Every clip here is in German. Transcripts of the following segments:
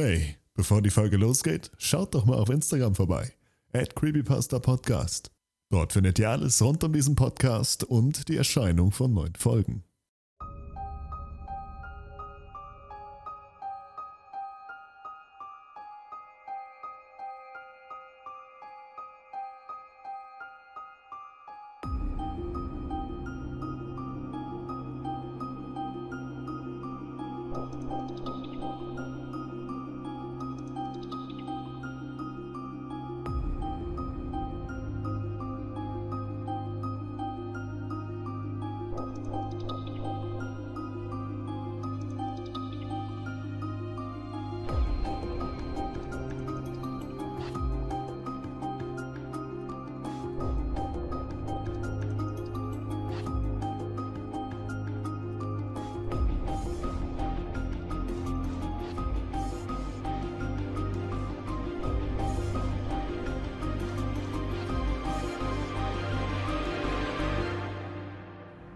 Hey, bevor die Folge losgeht, schaut doch mal auf Instagram vorbei. At Creepypasta Podcast. Dort findet ihr alles rund um diesen Podcast und die Erscheinung von neuen Folgen.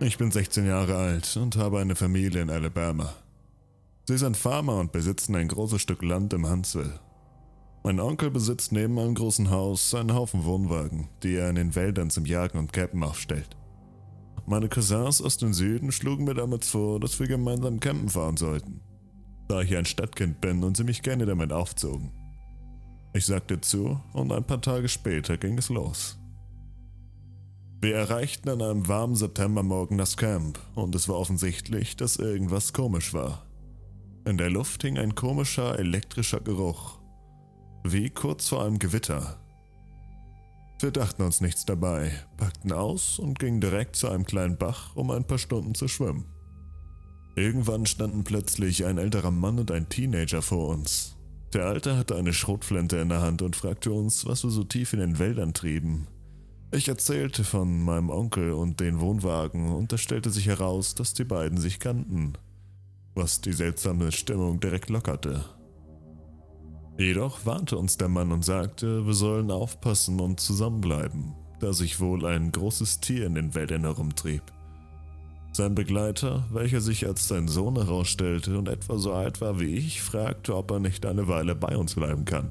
Ich bin 16 Jahre alt und habe eine Familie in Alabama. Sie sind Farmer und besitzen ein großes Stück Land im Huntsville. Mein Onkel besitzt neben einem großen Haus einen Haufen Wohnwagen, die er in den Wäldern zum Jagen und Campen aufstellt. Meine Cousins aus dem Süden schlugen mir damals vor, dass wir gemeinsam campen fahren sollten, da ich ein Stadtkind bin und sie mich gerne damit aufzogen. Ich sagte zu und ein paar Tage später ging es los. Wir erreichten an einem warmen Septembermorgen das Camp und es war offensichtlich, dass irgendwas komisch war. In der Luft hing ein komischer elektrischer Geruch, wie kurz vor einem Gewitter. Wir dachten uns nichts dabei, packten aus und gingen direkt zu einem kleinen Bach, um ein paar Stunden zu schwimmen. Irgendwann standen plötzlich ein älterer Mann und ein Teenager vor uns. Der Alte hatte eine Schrotflinte in der Hand und fragte uns, was wir so tief in den Wäldern trieben ich erzählte von meinem Onkel und den Wohnwagen und es stellte sich heraus, dass die beiden sich kannten, was die seltsame Stimmung direkt lockerte. Jedoch warnte uns der Mann und sagte, wir sollen aufpassen und zusammenbleiben, da sich wohl ein großes Tier in den Wäldern herumtrieb. Sein Begleiter, welcher sich als sein Sohn herausstellte und etwa so alt war wie ich, fragte, ob er nicht eine Weile bei uns bleiben kann.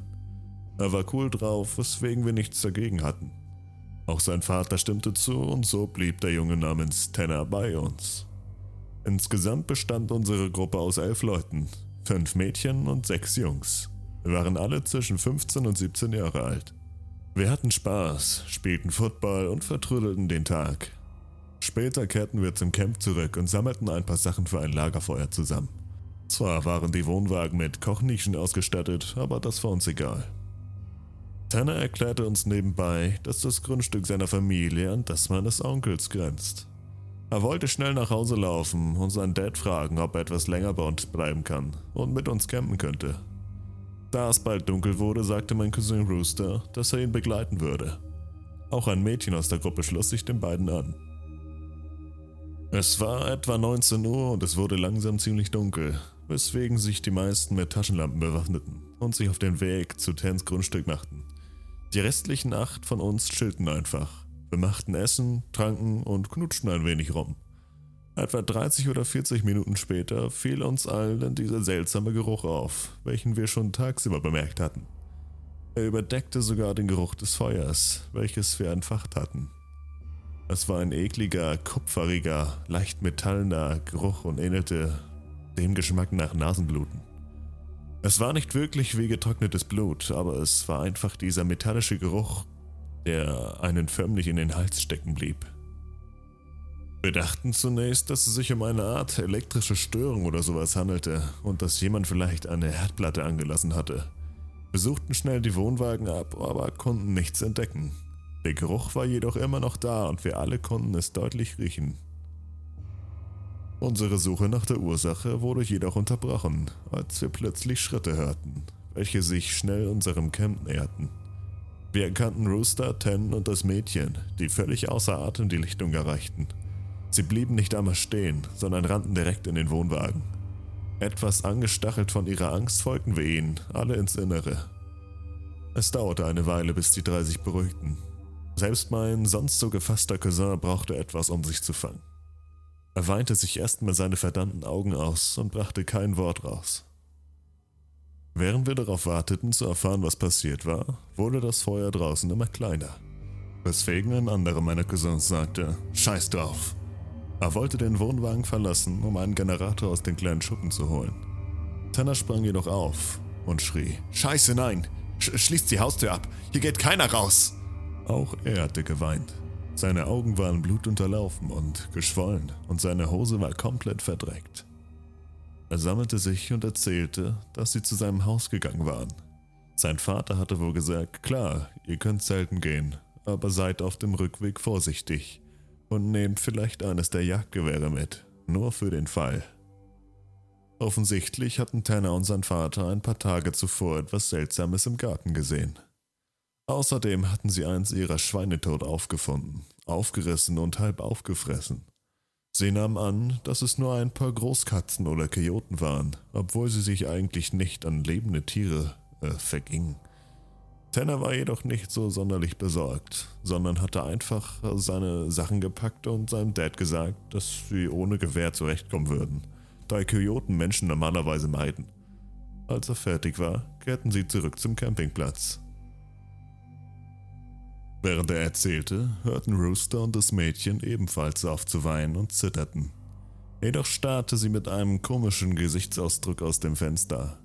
Er war cool drauf, weswegen wir nichts dagegen hatten. Auch sein Vater stimmte zu und so blieb der Junge namens Tanner bei uns. Insgesamt bestand unsere Gruppe aus elf Leuten, fünf Mädchen und sechs Jungs. Wir waren alle zwischen 15 und 17 Jahre alt. Wir hatten Spaß, spielten Football und vertrödelten den Tag. Später kehrten wir zum Camp zurück und sammelten ein paar Sachen für ein Lagerfeuer zusammen. Zwar waren die Wohnwagen mit Kochnischen ausgestattet, aber das war uns egal. Tanner erklärte uns nebenbei, dass das Grundstück seiner Familie an das meines Onkels grenzt. Er wollte schnell nach Hause laufen und seinen Dad fragen, ob er etwas länger bei uns bleiben kann und mit uns campen könnte. Da es bald dunkel wurde, sagte mein Cousin Rooster, dass er ihn begleiten würde. Auch ein Mädchen aus der Gruppe schloss sich den beiden an. Es war etwa 19 Uhr und es wurde langsam ziemlich dunkel, weswegen sich die meisten mit Taschenlampen bewaffneten und sich auf den Weg zu Tans Grundstück machten. Die restlichen acht von uns chillten einfach. Wir machten Essen, tranken und knutschten ein wenig rum. Etwa 30 oder 40 Minuten später fiel uns allen dieser seltsame Geruch auf, welchen wir schon tagsüber bemerkt hatten. Er überdeckte sogar den Geruch des Feuers, welches wir entfacht hatten. Es war ein ekliger, kupferiger, leicht metallener Geruch und ähnelte dem Geschmack nach Nasenbluten. Es war nicht wirklich wie getrocknetes Blut, aber es war einfach dieser metallische Geruch, der einen förmlich in den Hals stecken blieb. Wir dachten zunächst, dass es sich um eine Art elektrische Störung oder sowas handelte und dass jemand vielleicht eine Herdplatte angelassen hatte. Wir suchten schnell die Wohnwagen ab, aber konnten nichts entdecken. Der Geruch war jedoch immer noch da und wir alle konnten es deutlich riechen. Unsere Suche nach der Ursache wurde jedoch unterbrochen, als wir plötzlich Schritte hörten, welche sich schnell unserem Camp näherten. Wir erkannten Rooster, Ten und das Mädchen, die völlig außer Atem die Lichtung erreichten. Sie blieben nicht einmal stehen, sondern rannten direkt in den Wohnwagen. Etwas angestachelt von ihrer Angst folgten wir ihnen, alle ins Innere. Es dauerte eine Weile, bis die drei sich beruhigten. Selbst mein sonst so gefasster Cousin brauchte etwas, um sich zu fangen. Er weinte sich erstmal seine verdammten Augen aus und brachte kein Wort raus. Während wir darauf warteten zu erfahren, was passiert war, wurde das Feuer draußen immer kleiner. Weswegen ein anderer meiner Cousins sagte, Scheiß drauf. Er wollte den Wohnwagen verlassen, um einen Generator aus den kleinen Schuppen zu holen. Tanner sprang jedoch auf und schrie, Scheiße nein, Sch schließt die Haustür ab, hier geht keiner raus. Auch er hatte geweint. Seine Augen waren blutunterlaufen und geschwollen und seine Hose war komplett verdreckt. Er sammelte sich und erzählte, dass sie zu seinem Haus gegangen waren. Sein Vater hatte wohl gesagt, klar, ihr könnt selten gehen, aber seid auf dem Rückweg vorsichtig und nehmt vielleicht eines der Jagdgewehre mit, nur für den Fall. Offensichtlich hatten Tanner und sein Vater ein paar Tage zuvor etwas Seltsames im Garten gesehen. Außerdem hatten sie eins ihrer Schweine tot aufgefunden, aufgerissen und halb aufgefressen. Sie nahm an, dass es nur ein paar Großkatzen oder Kojoten waren, obwohl sie sich eigentlich nicht an lebende Tiere äh, vergingen. Tanner war jedoch nicht so sonderlich besorgt, sondern hatte einfach seine Sachen gepackt und seinem Dad gesagt, dass sie ohne Gewehr zurechtkommen würden, da Kojoten Menschen normalerweise meiden. Als er fertig war, kehrten sie zurück zum Campingplatz. Während er erzählte, hörten Rooster und das Mädchen ebenfalls auf zu weinen und zitterten. Jedoch starrte sie mit einem komischen Gesichtsausdruck aus dem Fenster.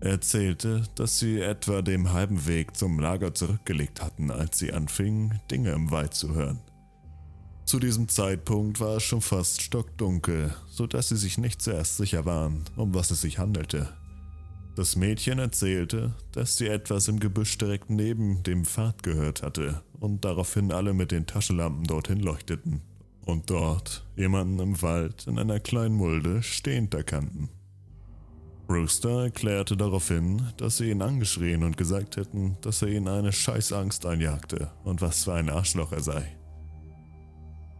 Er erzählte, dass sie etwa den halben Weg zum Lager zurückgelegt hatten, als sie anfingen, Dinge im Wald zu hören. Zu diesem Zeitpunkt war es schon fast stockdunkel, so dass sie sich nicht zuerst sicher waren, um was es sich handelte. Das Mädchen erzählte, dass sie etwas im Gebüsch direkt neben dem Pfad gehört hatte und daraufhin alle mit den Taschenlampen dorthin leuchteten und dort jemanden im Wald in einer kleinen Mulde stehend erkannten. Rooster erklärte daraufhin, dass sie ihn angeschrien und gesagt hätten, dass er ihnen eine Scheißangst einjagte und was für ein Arschloch er sei.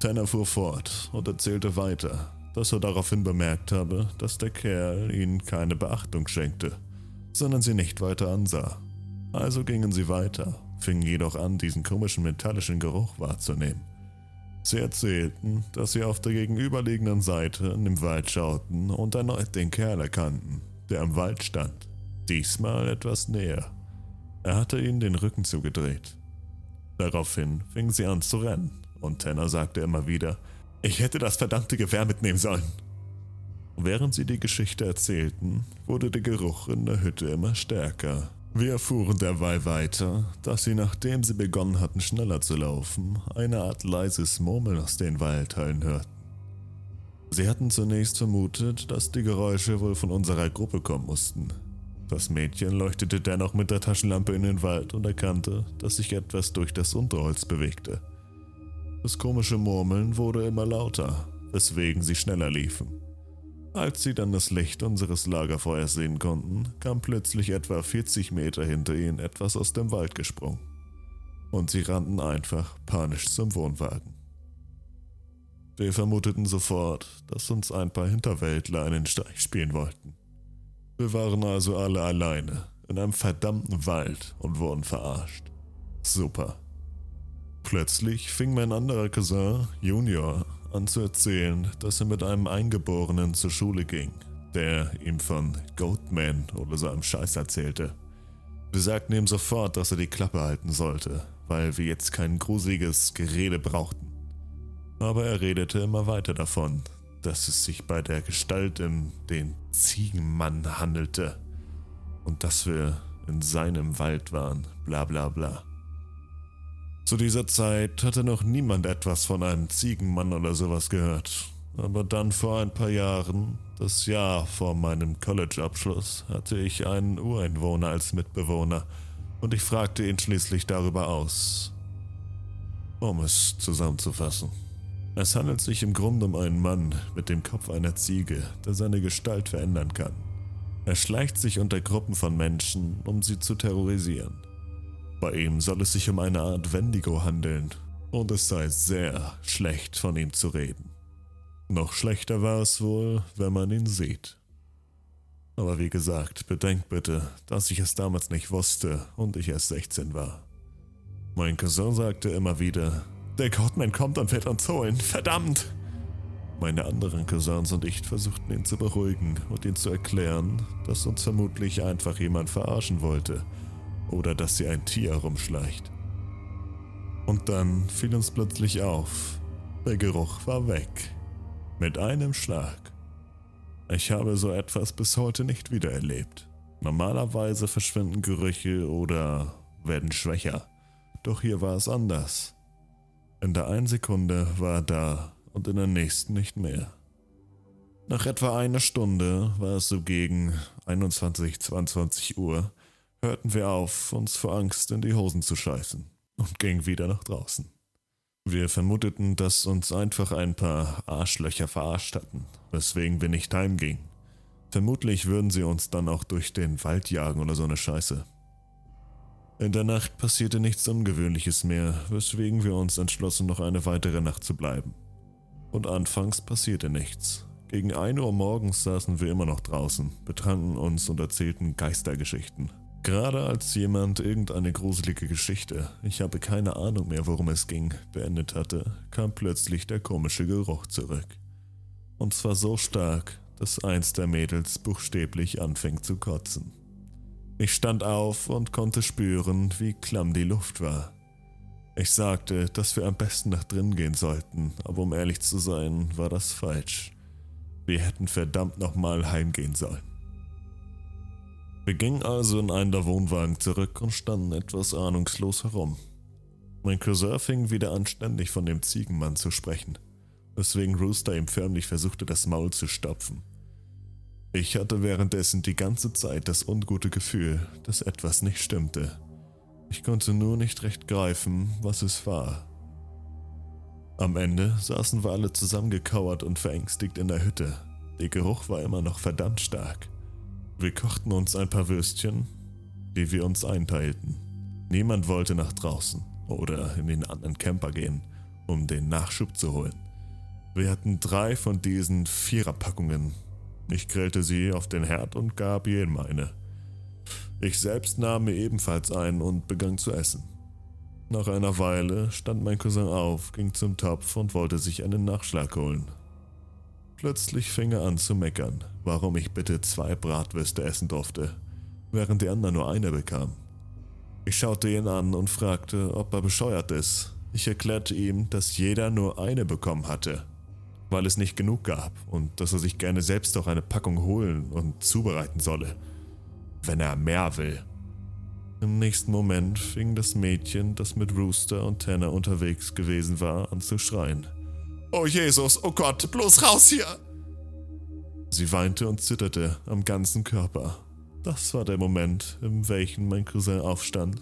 Tanner fuhr fort und erzählte weiter, dass er daraufhin bemerkt habe, dass der Kerl ihnen keine Beachtung schenkte sondern sie nicht weiter ansah. Also gingen sie weiter, fingen jedoch an, diesen komischen metallischen Geruch wahrzunehmen. Sie erzählten, dass sie auf der gegenüberliegenden Seite in den Wald schauten und erneut den Kerl erkannten, der am Wald stand, diesmal etwas näher. Er hatte ihnen den Rücken zugedreht. Daraufhin fingen sie an zu rennen, und Tanner sagte immer wieder, ich hätte das verdammte Gewehr mitnehmen sollen. Während sie die Geschichte erzählten, wurde der Geruch in der Hütte immer stärker. Wir erfuhren derweil weiter, dass sie, nachdem sie begonnen hatten, schneller zu laufen, eine Art leises Murmeln aus den Waldteilen hörten. Sie hatten zunächst vermutet, dass die Geräusche wohl von unserer Gruppe kommen mussten. Das Mädchen leuchtete dennoch mit der Taschenlampe in den Wald und erkannte, dass sich etwas durch das Unterholz bewegte. Das komische Murmeln wurde immer lauter, weswegen sie schneller liefen. Als sie dann das Licht unseres Lagerfeuers sehen konnten, kam plötzlich etwa 40 Meter hinter ihnen etwas aus dem Wald gesprungen. Und sie rannten einfach panisch zum Wohnwagen. Wir vermuteten sofort, dass uns ein paar Hinterwäldler einen Streich spielen wollten. Wir waren also alle alleine in einem verdammten Wald und wurden verarscht. Super. Plötzlich fing mein anderer Cousin, Junior, an zu erzählen, dass er mit einem Eingeborenen zur Schule ging, der ihm von Goatman oder so einem Scheiß erzählte. Wir sagten ihm sofort, dass er die Klappe halten sollte, weil wir jetzt kein gruseliges Gerede brauchten. Aber er redete immer weiter davon, dass es sich bei der Gestalt in den Ziegenmann handelte und dass wir in seinem Wald waren, bla bla bla. Zu dieser Zeit hatte noch niemand etwas von einem Ziegenmann oder sowas gehört. Aber dann vor ein paar Jahren, das Jahr vor meinem College-Abschluss, hatte ich einen Ureinwohner als Mitbewohner und ich fragte ihn schließlich darüber aus. Um es zusammenzufassen. Es handelt sich im Grunde um einen Mann mit dem Kopf einer Ziege, der seine Gestalt verändern kann. Er schleicht sich unter Gruppen von Menschen, um sie zu terrorisieren. Bei ihm soll es sich um eine Art Wendigo handeln und es sei sehr schlecht von ihm zu reden. Noch schlechter war es wohl, wenn man ihn sieht. Aber wie gesagt, bedenkt bitte, dass ich es damals nicht wusste und ich erst 16 war. Mein Cousin sagte immer wieder, der Godman kommt und wird uns holen, verdammt! Meine anderen Cousins und ich versuchten ihn zu beruhigen und ihn zu erklären, dass uns vermutlich einfach jemand verarschen wollte oder dass sie ein Tier herumschleicht. Und dann fiel uns plötzlich auf, der Geruch war weg. Mit einem Schlag. Ich habe so etwas bis heute nicht wieder erlebt. Normalerweise verschwinden Gerüche oder werden schwächer. Doch hier war es anders. In der einen Sekunde war er da und in der nächsten nicht mehr. Nach etwa einer Stunde, war es so gegen 21, 22 Uhr, hörten wir auf, uns vor Angst in die Hosen zu scheißen und gingen wieder nach draußen. Wir vermuteten, dass uns einfach ein paar Arschlöcher verarscht hatten, weswegen wir nicht heimgingen. Vermutlich würden sie uns dann auch durch den Wald jagen oder so eine Scheiße. In der Nacht passierte nichts Ungewöhnliches mehr, weswegen wir uns entschlossen, noch eine weitere Nacht zu bleiben. Und anfangs passierte nichts. Gegen 1 Uhr morgens saßen wir immer noch draußen, betranken uns und erzählten Geistergeschichten. Gerade als jemand irgendeine gruselige Geschichte, ich habe keine Ahnung mehr, worum es ging, beendet hatte, kam plötzlich der komische Geruch zurück. Und zwar so stark, dass eins der Mädels buchstäblich anfing zu kotzen. Ich stand auf und konnte spüren, wie klamm die Luft war. Ich sagte, dass wir am besten nach drinnen gehen sollten, aber um ehrlich zu sein, war das falsch. Wir hätten verdammt nochmal heimgehen sollen. Wir gingen also in einen der Wohnwagen zurück und standen etwas ahnungslos herum. Mein Cousin fing wieder an, ständig von dem Ziegenmann zu sprechen, weswegen Rooster ihm förmlich versuchte, das Maul zu stopfen. Ich hatte währenddessen die ganze Zeit das ungute Gefühl, dass etwas nicht stimmte. Ich konnte nur nicht recht greifen, was es war. Am Ende saßen wir alle zusammengekauert und verängstigt in der Hütte. Der Geruch war immer noch verdammt stark. Wir kochten uns ein paar Würstchen, die wir uns einteilten. Niemand wollte nach draußen oder in den anderen Camper gehen, um den Nachschub zu holen. Wir hatten drei von diesen Viererpackungen. Ich grillte sie auf den Herd und gab jedem eine. Ich selbst nahm mir ebenfalls ein und begann zu essen. Nach einer Weile stand mein Cousin auf, ging zum Topf und wollte sich einen Nachschlag holen. Plötzlich fing er an zu meckern, warum ich bitte zwei Bratwürste essen durfte, während die anderen nur eine bekamen. Ich schaute ihn an und fragte, ob er bescheuert ist. Ich erklärte ihm, dass jeder nur eine bekommen hatte, weil es nicht genug gab und dass er sich gerne selbst auch eine Packung holen und zubereiten solle, wenn er mehr will. Im nächsten Moment fing das Mädchen, das mit Rooster und Tanner unterwegs gewesen war, an zu schreien. Oh Jesus, oh Gott, bloß raus hier! Sie weinte und zitterte am ganzen Körper. Das war der Moment, in welchem mein Cousin aufstand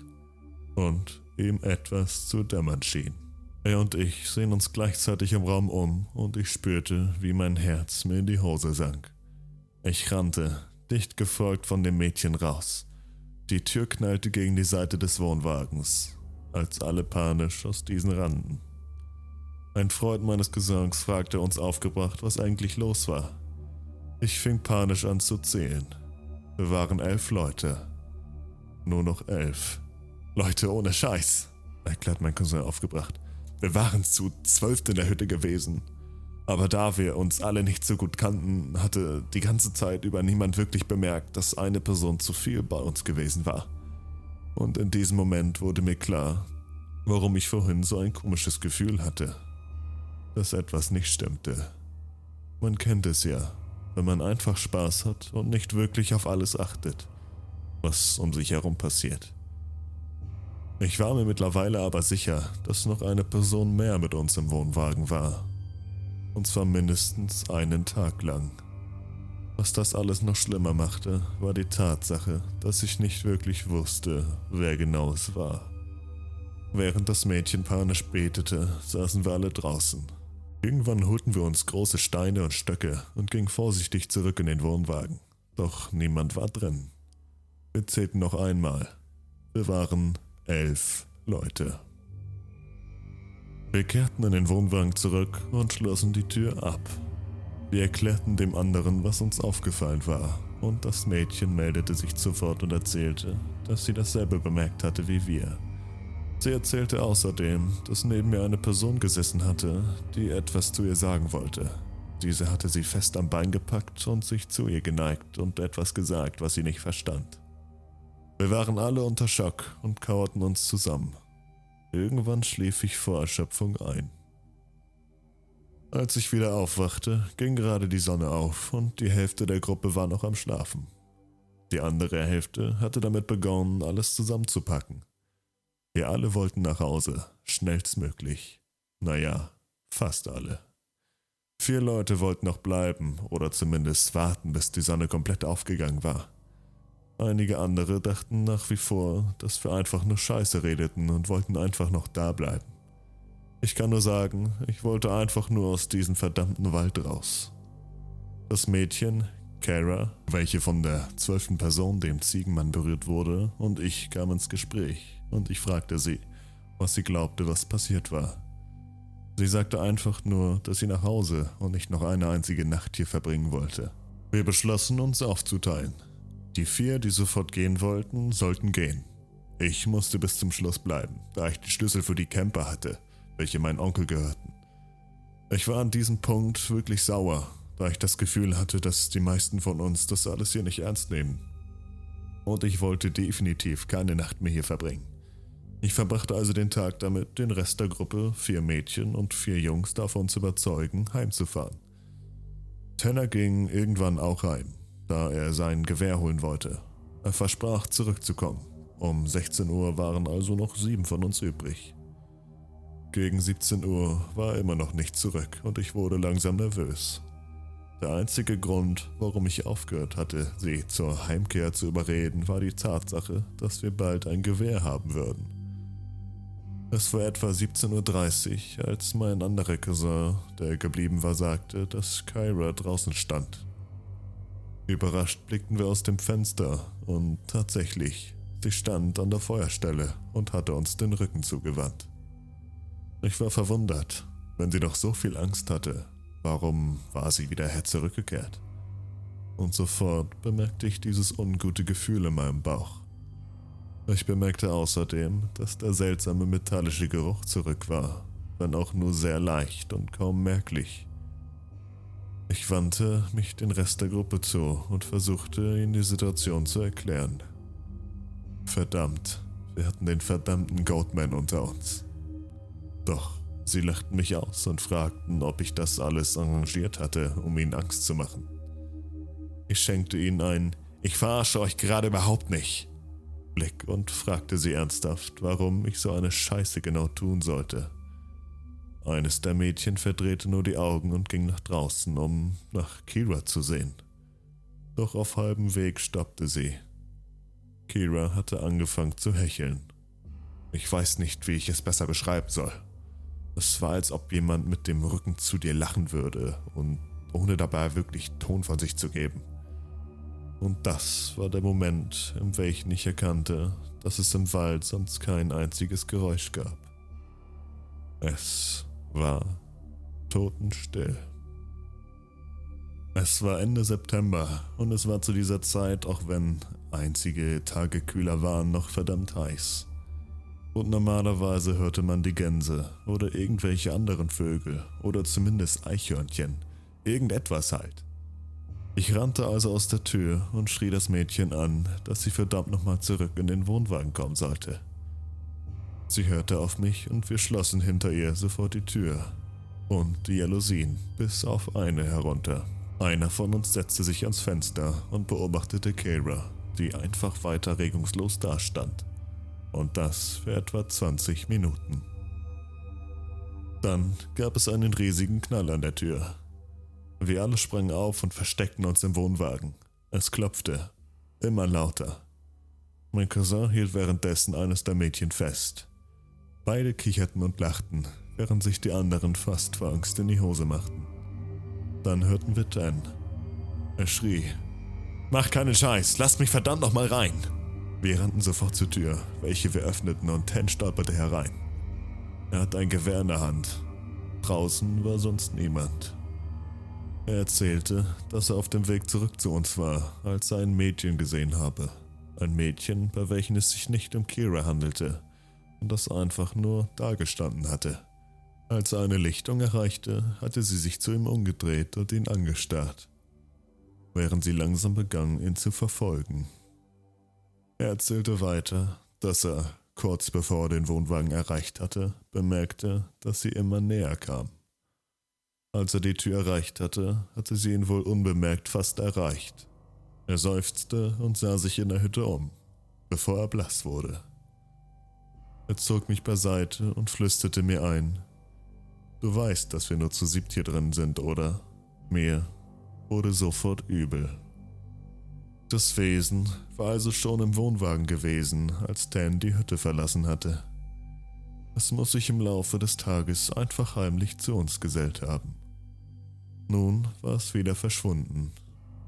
und ihm etwas zu dämmern schien. Er und ich sehen uns gleichzeitig im Raum um und ich spürte, wie mein Herz mir in die Hose sank. Ich rannte, dicht gefolgt von dem Mädchen raus. Die Tür knallte gegen die Seite des Wohnwagens, als alle panisch aus diesen rannten. Ein Freund meines Gesangs fragte uns aufgebracht, was eigentlich los war. Ich fing panisch an zu zählen. Wir waren elf Leute. Nur noch elf. Leute ohne Scheiß, erklärt mein Cousin aufgebracht. Wir waren zu zwölf in der Hütte gewesen. Aber da wir uns alle nicht so gut kannten, hatte die ganze Zeit über niemand wirklich bemerkt, dass eine Person zu viel bei uns gewesen war. Und in diesem Moment wurde mir klar, warum ich vorhin so ein komisches Gefühl hatte dass etwas nicht stimmte. Man kennt es ja, wenn man einfach Spaß hat und nicht wirklich auf alles achtet, was um sich herum passiert. Ich war mir mittlerweile aber sicher, dass noch eine Person mehr mit uns im Wohnwagen war. Und zwar mindestens einen Tag lang. Was das alles noch schlimmer machte, war die Tatsache, dass ich nicht wirklich wusste, wer genau es war. Während das Mädchen panisch betete, saßen wir alle draußen Irgendwann holten wir uns große Steine und Stöcke und gingen vorsichtig zurück in den Wohnwagen. Doch niemand war drin. Wir zählten noch einmal. Wir waren elf Leute. Wir kehrten in den Wohnwagen zurück und schlossen die Tür ab. Wir erklärten dem anderen, was uns aufgefallen war, und das Mädchen meldete sich sofort und erzählte, dass sie dasselbe bemerkt hatte wie wir. Sie erzählte außerdem, dass neben mir eine Person gesessen hatte, die etwas zu ihr sagen wollte. Diese hatte sie fest am Bein gepackt und sich zu ihr geneigt und etwas gesagt, was sie nicht verstand. Wir waren alle unter Schock und kauerten uns zusammen. Irgendwann schlief ich vor Erschöpfung ein. Als ich wieder aufwachte, ging gerade die Sonne auf und die Hälfte der Gruppe war noch am Schlafen. Die andere Hälfte hatte damit begonnen, alles zusammenzupacken. Wir alle wollten nach Hause, schnellstmöglich. Naja, fast alle. Vier Leute wollten noch bleiben oder zumindest warten, bis die Sonne komplett aufgegangen war. Einige andere dachten nach wie vor, dass wir einfach nur Scheiße redeten und wollten einfach noch da bleiben. Ich kann nur sagen, ich wollte einfach nur aus diesem verdammten Wald raus. Das Mädchen, Kara, welche von der zwölften Person, dem Ziegenmann, berührt wurde, und ich kamen ins Gespräch und ich fragte sie, was sie glaubte, was passiert war. Sie sagte einfach nur, dass sie nach Hause und nicht noch eine einzige Nacht hier verbringen wollte. Wir beschlossen, uns aufzuteilen. Die vier, die sofort gehen wollten, sollten gehen. Ich musste bis zum Schluss bleiben, da ich die Schlüssel für die Camper hatte, welche mein Onkel gehörten. Ich war an diesem Punkt wirklich sauer, da ich das Gefühl hatte, dass die meisten von uns das alles hier nicht ernst nehmen. Und ich wollte definitiv keine Nacht mehr hier verbringen. Ich verbrachte also den Tag damit, den Rest der Gruppe, vier Mädchen und vier Jungs davon zu überzeugen, heimzufahren. Tanner ging irgendwann auch heim, da er sein Gewehr holen wollte. Er versprach, zurückzukommen. Um 16 Uhr waren also noch sieben von uns übrig. Gegen 17 Uhr war er immer noch nicht zurück und ich wurde langsam nervös. Der einzige Grund, warum ich aufgehört hatte, sie zur Heimkehr zu überreden, war die Tatsache, dass wir bald ein Gewehr haben würden. Es war etwa 17.30 Uhr, als mein anderer Cousin, der geblieben war, sagte, dass Kyra draußen stand. Überrascht blickten wir aus dem Fenster und tatsächlich, sie stand an der Feuerstelle und hatte uns den Rücken zugewandt. Ich war verwundert, wenn sie doch so viel Angst hatte, warum war sie wieder her zurückgekehrt? Und sofort bemerkte ich dieses ungute Gefühl in meinem Bauch. Ich bemerkte außerdem, dass der seltsame metallische Geruch zurück war, wenn auch nur sehr leicht und kaum merklich. Ich wandte mich den Rest der Gruppe zu und versuchte, ihnen die Situation zu erklären. Verdammt, wir hatten den verdammten Goatman unter uns. Doch sie lachten mich aus und fragten, ob ich das alles arrangiert hatte, um ihnen Angst zu machen. Ich schenkte ihnen ein, ich verarsche euch gerade überhaupt nicht Blick und fragte sie ernsthaft, warum ich so eine Scheiße genau tun sollte. Eines der Mädchen verdrehte nur die Augen und ging nach draußen, um nach Kira zu sehen. Doch auf halbem Weg stoppte sie. Kira hatte angefangen zu hecheln. Ich weiß nicht, wie ich es besser beschreiben soll. Es war, als ob jemand mit dem Rücken zu dir lachen würde und ohne dabei wirklich Ton von sich zu geben. Und das war der Moment, in welchem ich erkannte, dass es im Wald sonst kein einziges Geräusch gab. Es war totenstill. Es war Ende September und es war zu dieser Zeit, auch wenn einzige Tage kühler waren, noch verdammt heiß. Und normalerweise hörte man die Gänse oder irgendwelche anderen Vögel oder zumindest Eichhörnchen. Irgendetwas halt. Ich rannte also aus der Tür und schrie das Mädchen an, dass sie verdammt nochmal zurück in den Wohnwagen kommen sollte. Sie hörte auf mich und wir schlossen hinter ihr sofort die Tür und die Jalousien bis auf eine herunter. Einer von uns setzte sich ans Fenster und beobachtete Kara, die einfach weiter regungslos dastand. Und das für etwa 20 Minuten. Dann gab es einen riesigen Knall an der Tür wir alle sprangen auf und versteckten uns im Wohnwagen. Es klopfte. Immer lauter. Mein Cousin hielt währenddessen eines der Mädchen fest. Beide kicherten und lachten, während sich die anderen fast vor Angst in die Hose machten. Dann hörten wir Dan. Er schrie. Mach keinen Scheiß, lasst mich verdammt noch mal rein! Wir rannten sofort zur Tür, welche wir öffneten und Ten stolperte herein. Er hat ein Gewehr in der Hand. Draußen war sonst niemand. Er erzählte, dass er auf dem Weg zurück zu uns war, als er ein Mädchen gesehen habe. Ein Mädchen, bei welchem es sich nicht um Kira handelte und das einfach nur dagestanden hatte. Als er eine Lichtung erreichte, hatte sie sich zu ihm umgedreht und ihn angestarrt, während sie langsam begann, ihn zu verfolgen. Er erzählte weiter, dass er, kurz bevor er den Wohnwagen erreicht hatte, bemerkte, dass sie immer näher kam. Als er die Tür erreicht hatte, hatte sie ihn wohl unbemerkt fast erreicht. Er seufzte und sah sich in der Hütte um, bevor er blass wurde. Er zog mich beiseite und flüsterte mir ein. Du weißt, dass wir nur zu siebt hier drin sind, oder? Mir wurde sofort übel. Das Wesen war also schon im Wohnwagen gewesen, als Dan die Hütte verlassen hatte. Es muss sich im Laufe des Tages einfach heimlich zu uns gesellt haben. Nun war es wieder verschwunden.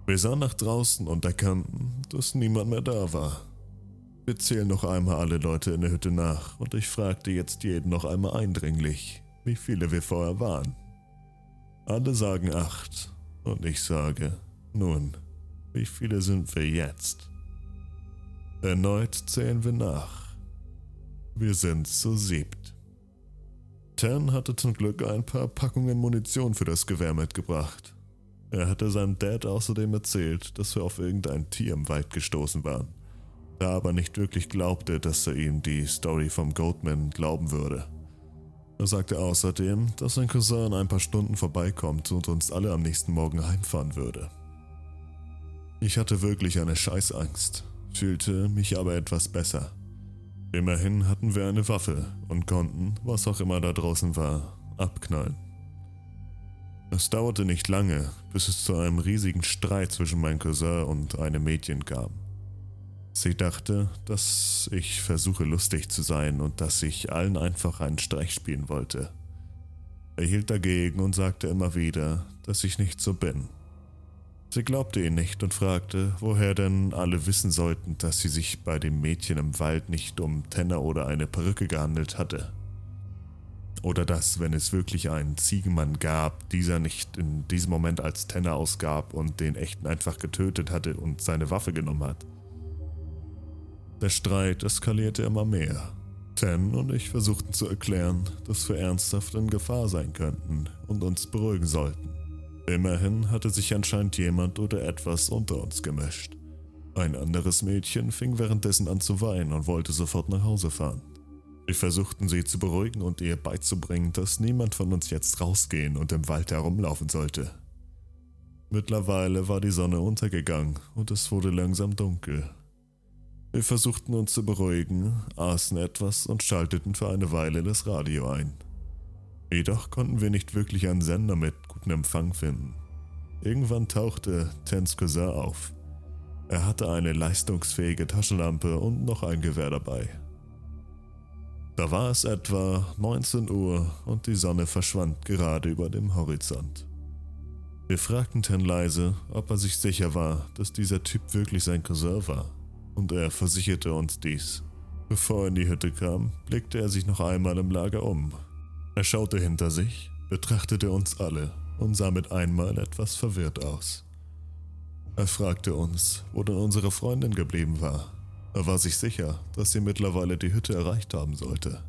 Wir sahen nach draußen und erkannten, dass niemand mehr da war. Wir zählen noch einmal alle Leute in der Hütte nach und ich fragte jetzt jeden noch einmal eindringlich, wie viele wir vorher waren. Alle sagen acht und ich sage, nun, wie viele sind wir jetzt? Erneut zählen wir nach. Wir sind zu siebt. Tan hatte zum Glück ein paar Packungen Munition für das Gewehr mitgebracht. Er hatte seinem Dad außerdem erzählt, dass wir auf irgendein Tier im Wald gestoßen waren er aber nicht wirklich glaubte, dass er ihm die Story vom Goatman glauben würde. Er sagte außerdem, dass sein Cousin in ein paar Stunden vorbeikommt und uns alle am nächsten Morgen heimfahren würde. Ich hatte wirklich eine Scheißangst, fühlte mich aber etwas besser. Immerhin hatten wir eine Waffe und konnten, was auch immer da draußen war, abknallen. Es dauerte nicht lange, bis es zu einem riesigen Streit zwischen meinem Cousin und einem Mädchen kam. Sie dachte, dass ich versuche lustig zu sein und dass ich allen einfach einen Streich spielen wollte. Er hielt dagegen und sagte immer wieder, dass ich nicht so bin. Sie glaubte ihn nicht und fragte, woher denn alle wissen sollten, dass sie sich bei dem Mädchen im Wald nicht um Tenner oder eine Perücke gehandelt hatte. Oder dass, wenn es wirklich einen Ziegenmann gab, dieser nicht in diesem Moment als Tenner ausgab und den echten einfach getötet hatte und seine Waffe genommen hat. Der Streit eskalierte immer mehr. Ten und ich versuchten zu erklären, dass wir ernsthaft in Gefahr sein könnten und uns beruhigen sollten. Immerhin hatte sich anscheinend jemand oder etwas unter uns gemischt. Ein anderes Mädchen fing währenddessen an zu weinen und wollte sofort nach Hause fahren. Wir versuchten sie zu beruhigen und ihr beizubringen, dass niemand von uns jetzt rausgehen und im Wald herumlaufen sollte. Mittlerweile war die Sonne untergegangen und es wurde langsam dunkel. Wir versuchten uns zu beruhigen, aßen etwas und schalteten für eine Weile das Radio ein. Jedoch konnten wir nicht wirklich einen Sender mit gutem Empfang finden. Irgendwann tauchte Tens Cousin auf. Er hatte eine leistungsfähige Taschenlampe und noch ein Gewehr dabei. Da war es etwa 19 Uhr und die Sonne verschwand gerade über dem Horizont. Wir fragten Ten leise, ob er sich sicher war, dass dieser Typ wirklich sein Cousin war und er versicherte uns dies. Bevor er in die Hütte kam, blickte er sich noch einmal im Lager um. Er schaute hinter sich, betrachtete uns alle und sah mit einmal etwas verwirrt aus. Er fragte uns, wo denn unsere Freundin geblieben war. Er war sich sicher, dass sie mittlerweile die Hütte erreicht haben sollte.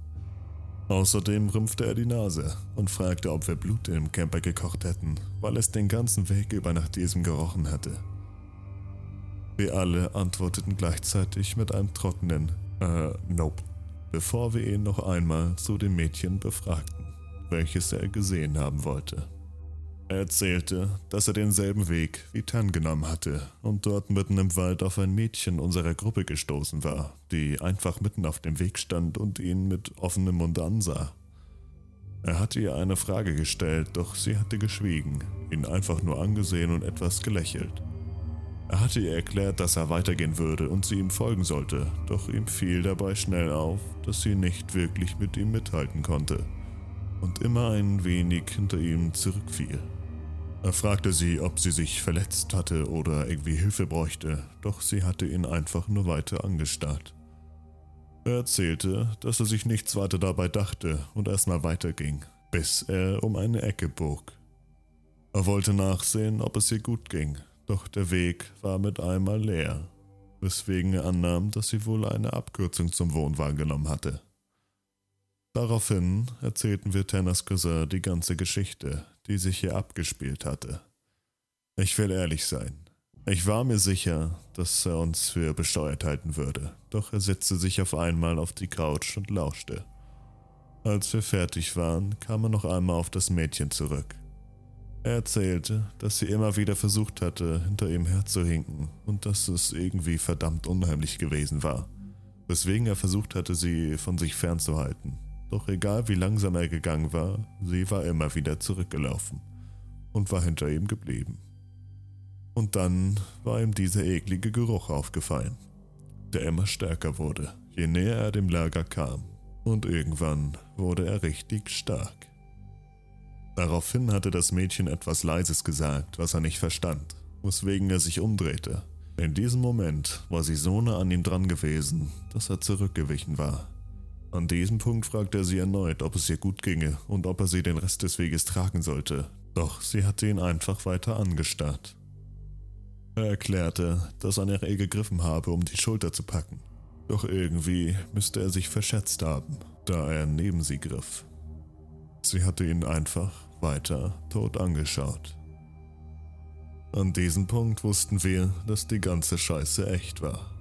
Außerdem rümpfte er die Nase und fragte, ob wir Blut im Camper gekocht hätten, weil es den ganzen Weg über nach diesem gerochen hatte. Wir alle antworteten gleichzeitig mit einem trockenen äh, Nope, bevor wir ihn noch einmal zu dem Mädchen befragten, welches er gesehen haben wollte. Er erzählte, dass er denselben Weg wie Tan genommen hatte und dort mitten im Wald auf ein Mädchen unserer Gruppe gestoßen war, die einfach mitten auf dem Weg stand und ihn mit offenem Mund ansah. Er hatte ihr eine Frage gestellt, doch sie hatte geschwiegen, ihn einfach nur angesehen und etwas gelächelt. Er hatte ihr erklärt, dass er weitergehen würde und sie ihm folgen sollte, doch ihm fiel dabei schnell auf, dass sie nicht wirklich mit ihm mithalten konnte und immer ein wenig hinter ihm zurückfiel. Er fragte sie, ob sie sich verletzt hatte oder irgendwie Hilfe bräuchte, doch sie hatte ihn einfach nur weiter angestarrt. Er erzählte, dass er sich nichts weiter dabei dachte und erstmal weiterging, bis er um eine Ecke bog. Er wollte nachsehen, ob es ihr gut ging, doch der Weg war mit einmal leer, weswegen er annahm, dass sie wohl eine Abkürzung zum Wohnwagen genommen hatte. Daraufhin erzählten wir Tanners Cousin die ganze Geschichte, die sich hier abgespielt hatte. Ich will ehrlich sein. Ich war mir sicher, dass er uns für besteuert halten würde, doch er setzte sich auf einmal auf die Couch und lauschte. Als wir fertig waren, kam er noch einmal auf das Mädchen zurück. Er erzählte, dass sie immer wieder versucht hatte, hinter ihm herzuhinken und dass es irgendwie verdammt unheimlich gewesen war, weswegen er versucht hatte, sie von sich fernzuhalten. Doch egal wie langsam er gegangen war, sie war immer wieder zurückgelaufen und war hinter ihm geblieben. Und dann war ihm dieser eklige Geruch aufgefallen, der immer stärker wurde, je näher er dem Lager kam. Und irgendwann wurde er richtig stark. Daraufhin hatte das Mädchen etwas Leises gesagt, was er nicht verstand, weswegen er sich umdrehte. In diesem Moment war sie so nah an ihm dran gewesen, dass er zurückgewichen war. An diesem Punkt fragte er sie erneut, ob es ihr gut ginge und ob er sie den Rest des Weges tragen sollte, doch sie hatte ihn einfach weiter angestarrt. Er erklärte, dass er nach ihr gegriffen habe, um die Schulter zu packen. Doch irgendwie müsste er sich verschätzt haben, da er neben sie griff. Sie hatte ihn einfach weiter tot angeschaut. An diesem Punkt wussten wir, dass die ganze Scheiße echt war.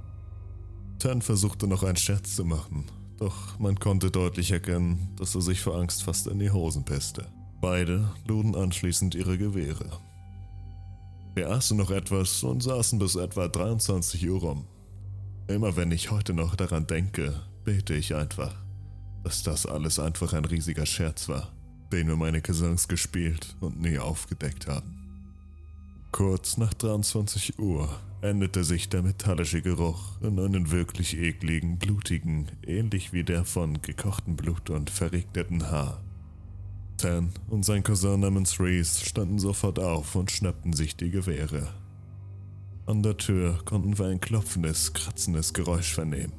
Tan versuchte noch einen Scherz zu machen, doch man konnte deutlich erkennen, dass er sich vor Angst fast in die Hosen pisste. Beide luden anschließend ihre Gewehre. Wir aßen noch etwas und saßen bis etwa 23 Uhr rum. Immer wenn ich heute noch daran denke, bete ich einfach, dass das alles einfach ein riesiger Scherz war, den mir meine Cousins gespielt und nie aufgedeckt haben. Kurz nach 23 Uhr änderte sich der metallische Geruch in einen wirklich ekligen, blutigen, ähnlich wie der von gekochtem Blut und verregneten Haar. Tan und sein Cousin namens Reese standen sofort auf und schnappten sich die Gewehre. An der Tür konnten wir ein klopfendes, kratzendes Geräusch vernehmen.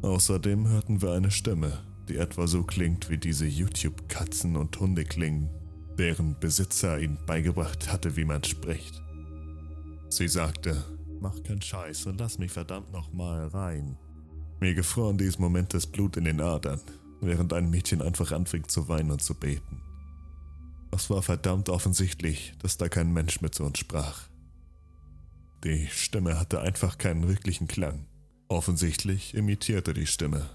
Außerdem hörten wir eine Stimme, die etwa so klingt wie diese YouTube-Katzen und Hunde klingen, deren Besitzer ihnen beigebracht hatte, wie man spricht. Sie sagte, mach keinen Scheiß und lass mich verdammt nochmal rein. Mir gefror in diesem Moment das Blut in den Adern während ein Mädchen einfach anfing zu weinen und zu beten. Es war verdammt offensichtlich, dass da kein Mensch mit zu uns sprach. Die Stimme hatte einfach keinen wirklichen Klang. Offensichtlich imitierte die Stimme.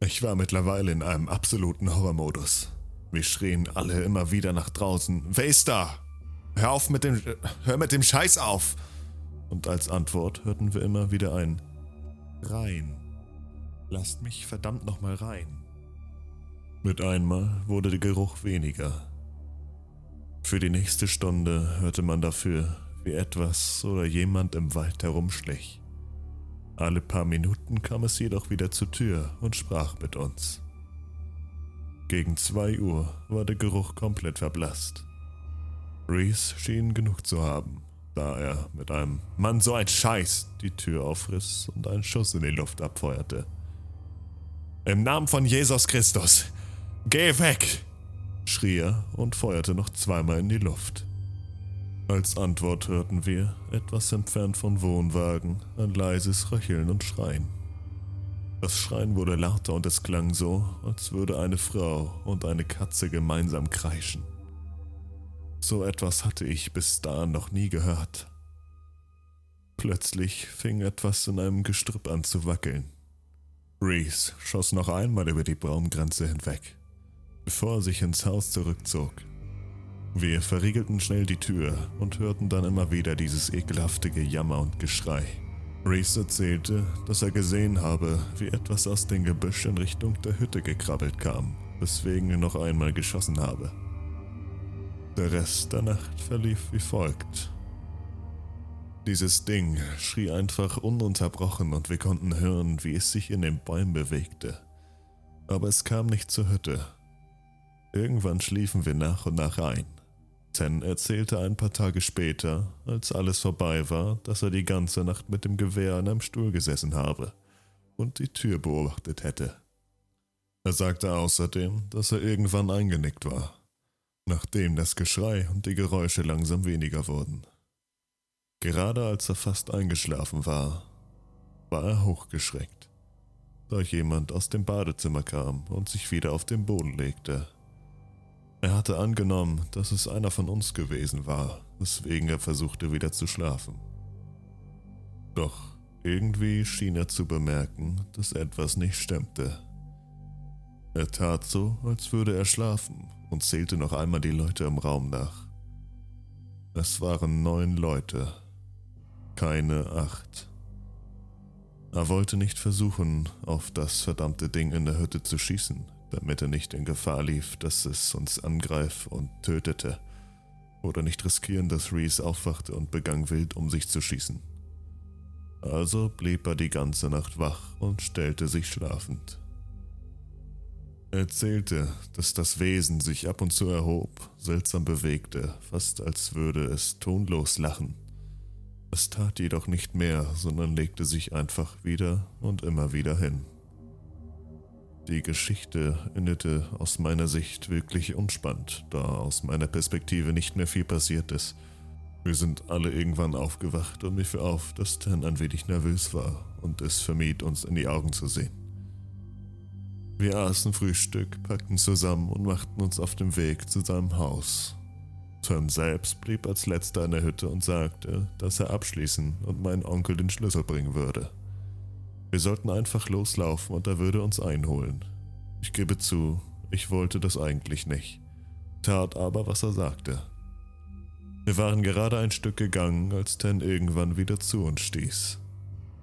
Ich war mittlerweile in einem absoluten Horrormodus. Wir schrien alle immer wieder nach draußen: Wer ist da? Hör auf mit dem. Hör mit dem Scheiß auf! Und als Antwort hörten wir immer wieder ein Rein. Lasst mich verdammt nochmal rein. Mit einmal wurde der Geruch weniger. Für die nächste Stunde hörte man dafür, wie etwas oder jemand im Wald herumschlich. Alle paar Minuten kam es jedoch wieder zur Tür und sprach mit uns. Gegen zwei Uhr war der Geruch komplett verblasst. Reese schien genug zu haben, da er mit einem Mann so ein Scheiß die Tür aufriss und einen Schuss in die Luft abfeuerte. Im Namen von Jesus Christus, geh weg! schrie er und feuerte noch zweimal in die Luft. Als Antwort hörten wir, etwas entfernt von Wohnwagen, ein leises Röcheln und Schreien. Das Schreien wurde lauter und es klang so, als würde eine Frau und eine Katze gemeinsam kreischen. So etwas hatte ich bis dahin noch nie gehört. Plötzlich fing etwas in einem Gestrüpp an zu wackeln. Reese schoss noch einmal über die Baumgrenze hinweg, bevor er sich ins Haus zurückzog. Wir verriegelten schnell die Tür und hörten dann immer wieder dieses ekelhafte Gejammer und Geschrei. Reese erzählte, dass er gesehen habe, wie etwas aus dem Gebüsch in Richtung der Hütte gekrabbelt kam, weswegen er noch einmal geschossen habe. Der Rest der Nacht verlief wie folgt. Dieses Ding schrie einfach ununterbrochen und wir konnten hören, wie es sich in den Bäumen bewegte. Aber es kam nicht zur Hütte. Irgendwann schliefen wir nach und nach ein. Ten erzählte ein paar Tage später, als alles vorbei war, dass er die ganze Nacht mit dem Gewehr an einem Stuhl gesessen habe und die Tür beobachtet hätte. Er sagte außerdem, dass er irgendwann eingenickt war, nachdem das Geschrei und die Geräusche langsam weniger wurden. Gerade als er fast eingeschlafen war, war er hochgeschreckt. da jemand aus dem Badezimmer kam und sich wieder auf den Boden legte. Er hatte angenommen, dass es einer von uns gewesen war, weswegen er versuchte wieder zu schlafen. Doch irgendwie schien er zu bemerken, dass etwas nicht stimmte. Er tat so, als würde er schlafen und zählte noch einmal die Leute im Raum nach. Es waren neun Leute, keine acht. Er wollte nicht versuchen, auf das verdammte Ding in der Hütte zu schießen, damit er nicht in Gefahr lief, dass es uns angreift und tötete, oder nicht riskieren, dass Reese aufwachte und begann wild um sich zu schießen. Also blieb er die ganze Nacht wach und stellte sich schlafend. Er erzählte, dass das Wesen sich ab und zu erhob, seltsam bewegte, fast als würde es tonlos lachen. Es tat jedoch nicht mehr, sondern legte sich einfach wieder und immer wieder hin. Die Geschichte endete aus meiner Sicht wirklich unspannend, da aus meiner Perspektive nicht mehr viel passiert ist. Wir sind alle irgendwann aufgewacht und mir fiel auf, dass Tan ein wenig nervös war und es vermied, uns in die Augen zu sehen. Wir aßen Frühstück, packten zusammen und machten uns auf den Weg zu seinem Haus. Tan selbst blieb als letzter in der Hütte und sagte, dass er abschließen und meinen Onkel den Schlüssel bringen würde. Wir sollten einfach loslaufen und er würde uns einholen. Ich gebe zu, ich wollte das eigentlich nicht, tat aber, was er sagte. Wir waren gerade ein Stück gegangen, als Ten irgendwann wieder zu uns stieß.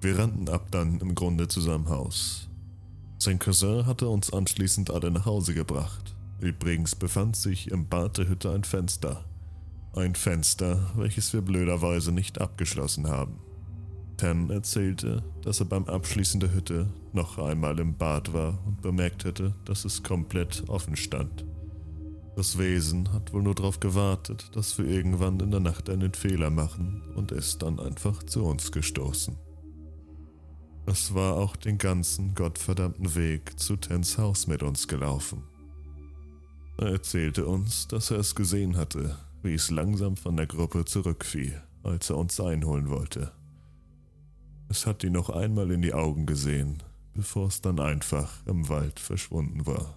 Wir rannten ab dann im Grunde zu seinem Haus. Sein Cousin hatte uns anschließend alle nach Hause gebracht. Übrigens befand sich im Bad der Hütte ein Fenster. Ein Fenster, welches wir blöderweise nicht abgeschlossen haben. Ten erzählte, dass er beim Abschließen der Hütte noch einmal im Bad war und bemerkt hätte, dass es komplett offen stand. Das Wesen hat wohl nur darauf gewartet, dass wir irgendwann in der Nacht einen Fehler machen und ist dann einfach zu uns gestoßen. Es war auch den ganzen gottverdammten Weg zu Tens Haus mit uns gelaufen. Er erzählte uns, dass er es gesehen hatte, wie es langsam von der Gruppe zurückfiel, als er uns einholen wollte. Es hat ihn noch einmal in die Augen gesehen, bevor es dann einfach im Wald verschwunden war.